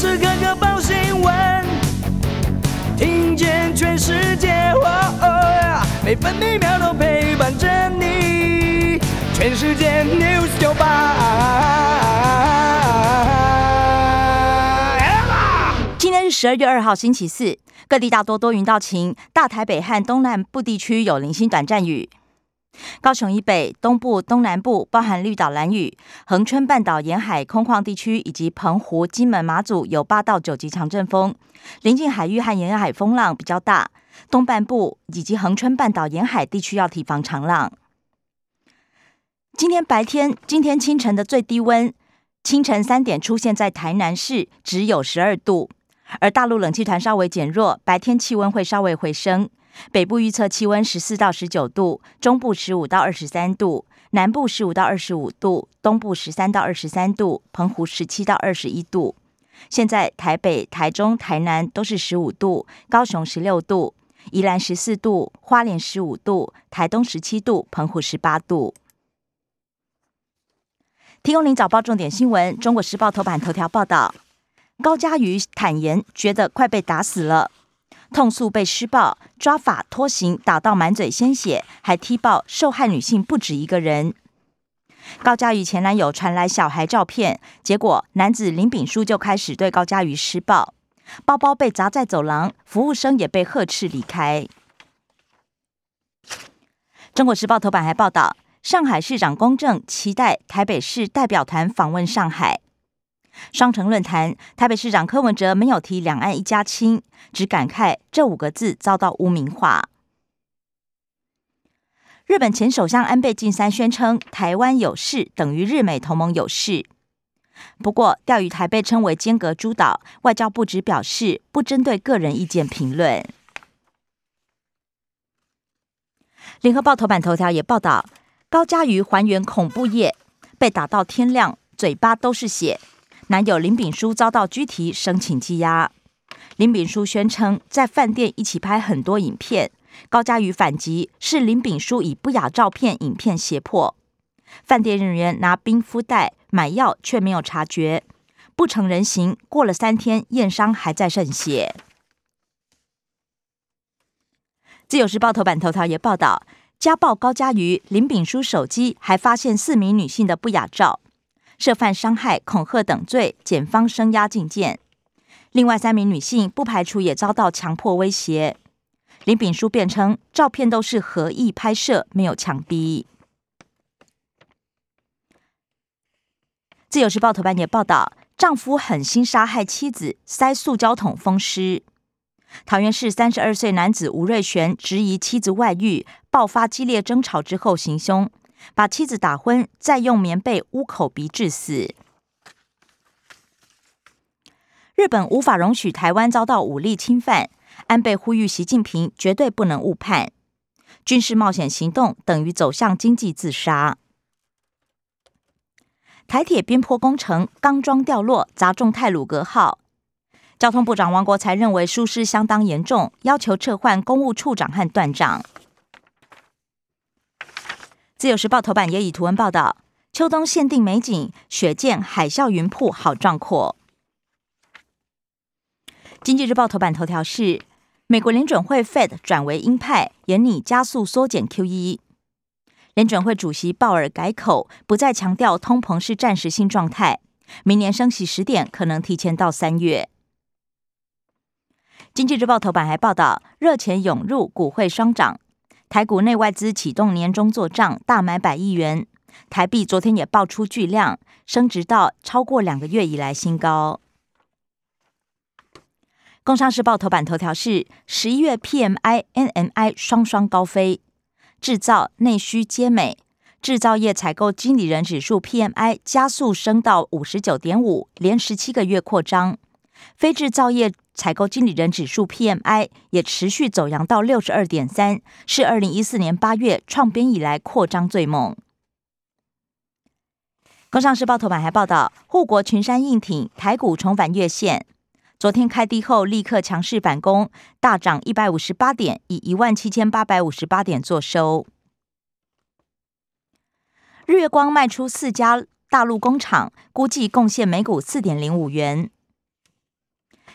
时刻刻报新闻，听见全世界，每分每秒都陪伴着你。全世界 news 九八。今天是十二月二号，星期四，各地大多多云到晴，大台北和东南部地区有零星短暂雨。高雄以北、东部、东南部包含绿岛、蓝屿、恒春半岛沿海空旷地区以及澎湖、金门、马祖有八到九级强阵风，临近海域和沿海风浪比较大。东半部以及恒春半岛沿海地区要提防长浪。今天白天，今天清晨的最低温，清晨三点出现在台南市，只有十二度，而大陆冷气团稍微减弱，白天气温会稍微回升。北部预测气温十四到十九度，中部十五到二十三度，南部十五到二十五度，东部十三到二十三度，澎湖十七到二十一度。现在台北、台中、台南都是十五度，高雄十六度，宜兰十四度，花莲十五度，台东十七度，澎湖十八度。提供您早报重点新闻，《中国时报》头版头条报道：高嘉瑜坦言，觉得快被打死了。痛诉被施暴、抓法拖行，打到满嘴鲜血，还踢爆受害女性不止一个人。高嘉瑜前男友传来小孩照片，结果男子林炳书就开始对高嘉瑜施暴，包包被砸在走廊，服务生也被呵斥离开。中国时报头版还报道，上海市长龚正期待台北市代表团访问上海。双城论坛，台北市长柯文哲没有提“两岸一家亲”，只感慨这五个字遭到污名化。日本前首相安倍晋三宣称，台湾有事等于日美同盟有事。不过，钓鱼台被称为间隔诸岛，外交部只表示不针对个人意见评论。联合报头版头条也报道，高嘉瑜还原恐怖夜，被打到天亮，嘴巴都是血。男友林炳书遭到拘提，申请羁押。林炳书宣称在饭店一起拍很多影片，高嘉瑜反击是林炳书以不雅照片、影片胁迫。饭店人员拿冰敷袋买药，却没有察觉，不成人形。过了三天，验伤还在渗血。自由时报头版头条也报道，家暴高嘉瑜，林炳书手机还发现四名女性的不雅照。涉犯伤害、恐吓等罪，检方声押禁见。另外三名女性不排除也遭到强迫威胁。林炳书辩称，照片都是合意拍摄，没有强逼。自由时报头版也报道，丈夫狠心杀害妻子，塞塑胶桶封尸。桃园市三十二岁男子吴瑞璇质疑妻子外遇，爆发激烈争吵之后行凶。把妻子打昏，再用棉被捂口鼻致死。日本无法容许台湾遭到武力侵犯，安倍呼吁习近平绝对不能误判。军事冒险行动等于走向经济自杀。台铁边坡工程钢桩掉落，砸中泰鲁格号。交通部长王国才认为疏失相当严重，要求撤换公务处长和段长。自由时报头版也以图文报道：秋冬限定美景，雪见海啸云瀑，好壮阔。经济日报头版头条是：美国联准会 Fed 转为鹰派，严拟加速缩减 QE。联准会主席鲍尔改口，不再强调通膨是暂时性状态，明年升息时点可能提前到三月。经济日报头版还报道：热钱涌入，股汇双涨。台股内外资启动年终做账，大买百亿元。台币昨天也爆出巨量，升值到超过两个月以来新高。工商时报头版头条是：十一月 PMI、NMI 双双高飞，制造、内需皆美。制造业采购经理人指数 PMI 加速升到五十九点五，连十七个月扩张。非制造业采购经理人指数 PMI 也持续走扬到六十二点三，是二零一四年八月创编以来扩张最猛。工商时报头版还报道，护国群山硬挺，台股重返月线。昨天开低后立刻强势反攻，大涨一百五十八点，以一万七千八百五十八点作收。日月光卖出四家大陆工厂，估计贡献每股四点零五元。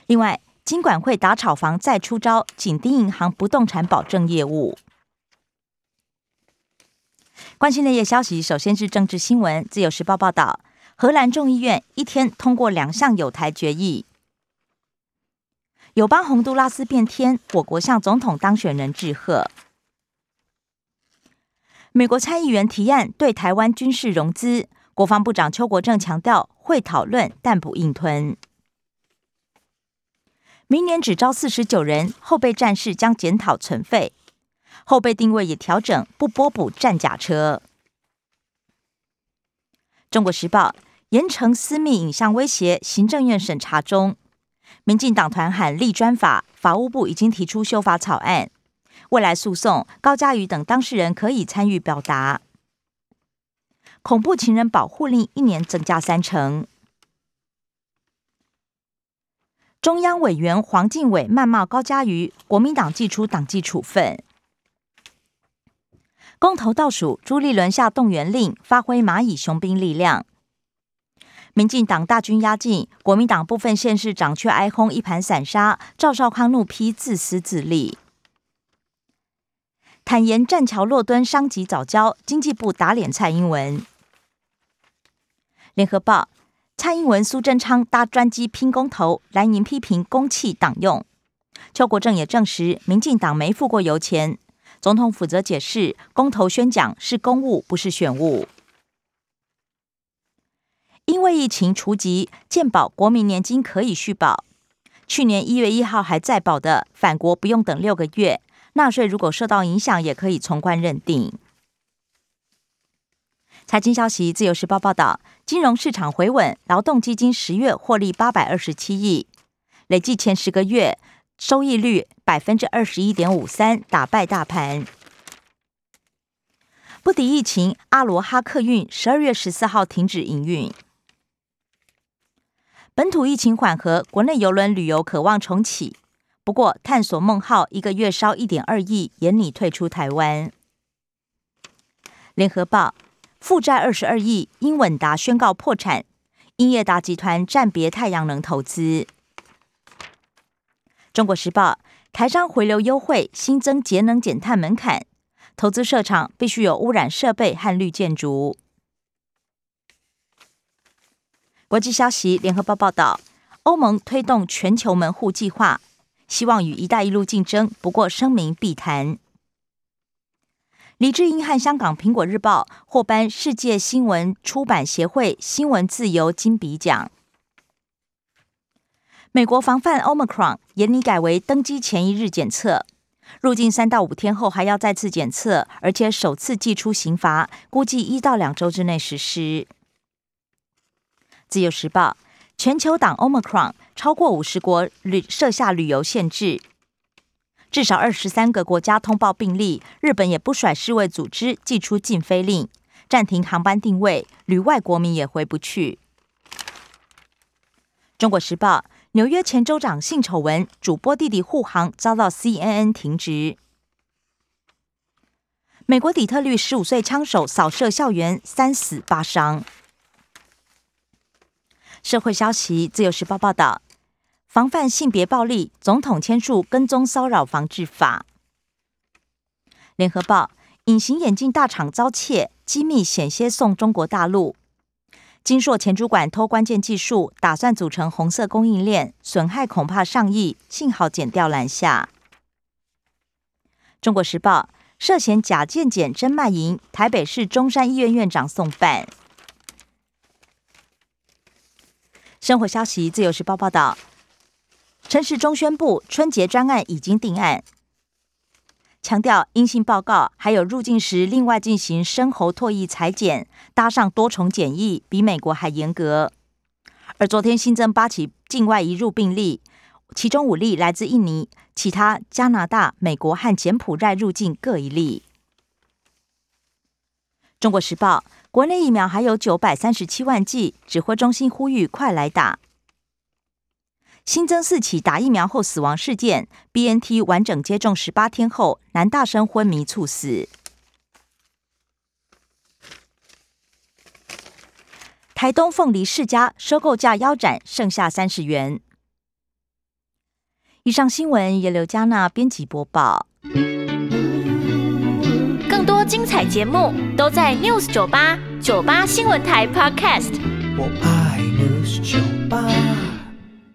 另外，金管会打炒房再出招，紧盯银行不动产保证业务。关心内页消息，首先是政治新闻。自由时报报道，荷兰众议院一天通过两项有台决议。友邦洪都拉斯变天，我国向总统当选人致贺。美国参议员提案对台湾军事融资，国防部长邱国正强调会讨论，但不硬吞。明年只招四十九人，后备战士将检讨存废，后备定位也调整，不拨补战甲车。中国时报：严惩私密影像威胁，行政院审查中。民进党团喊立专法，法务部已经提出修法草案。未来诉讼，高嘉瑜等当事人可以参与表达。恐怖情人保护令一年增加三成。中央委员黄敬伟谩骂高嘉瑜，国民党寄出党纪处分。公投倒数，朱立伦下动员令，发挥蚂蚁雄兵力量。民进党大军压境，国民党部分县市长却哀轰一盘散沙。赵少康怒批自私自利。坦言栈桥落墩伤及早教，经济部打脸蔡英文。联合报蔡英文苏贞昌搭专机拼公投，蓝营批评公器党用。邱国正也证实民进党没付过油钱。总统负责解释，公投宣讲是公务，不是选务。因为疫情除籍，健保国民年金可以续保。去年一月一号还在保的，返国不用等六个月。纳税如果受到影响，也可以从宽认定。财经消息，自由时报报道，金融市场回稳，劳动基金十月获利八百二十七亿，累计前十个月收益率百分之二十一点五三，打败大盘。不敌疫情，阿罗哈客运十二月十四号停止营运。本土疫情缓和，国内邮轮旅游渴望重启。不过，探索梦号一个月烧一点二亿，严拟退出台湾。联合报负债二十二亿，英稳达宣告破产，英业达集团暂别太阳能投资。中国时报台商回流优惠，新增节能减碳门槛，投资设厂必须有污染设备和绿建筑。国际消息，联合报报道，欧盟推动全球门户计划。希望与“一带一路”竞争，不过声明必谈。李志英和香港《苹果日报》获颁世界新闻出版协会新闻自由金笔奖。美国防范 Omicron，严拟改为登机前一日检测，入境三到五天后还要再次检测，而且首次寄出刑罚，估计一到两周之内实施。自由时报。全球党 Omicron 超过五十国旅设下旅游限制，至少二十三个国家通报病例。日本也不甩世卫组织，寄出禁飞令，暂停航班定位，旅外国民也回不去。中国时报：纽约前州长性丑闻，主播弟弟护航遭到 CNN 停职。美国底特律十五岁枪手扫射校园，三死八伤。社会消息，《自由时报》报道，防范性别暴力，总统签署跟踪骚扰防治法。联合报，隐形眼镜大厂遭窃，机密险些送中国大陆。金硕前主管偷关键技术，打算组成红色供应链，损害恐怕上亿，幸好剪掉拦下。中国时报，涉嫌假健检真卖淫，台北市中山医院院长送办。生活消息，自由时报报道，陈时中宣布春节专案已经定案，强调阴性报告还有入境时另外进行深喉唾液裁剪，搭上多重检疫，比美国还严格。而昨天新增八起境外移入病例，其中五例来自印尼，其他加拿大、美国和柬埔寨入境各一例。中国时报。国内疫苗还有九百三十七万剂，指挥中心呼吁快来打。新增四起打疫苗后死亡事件，BNT 完整接种十八天后，男大生昏迷猝死。台东凤梨世家收购价腰斩，剩下三十元。以上新闻由刘嘉娜编辑播报。更多精彩节目都在 News 九八九八新闻台 Podcast。我爱 News 酒吧。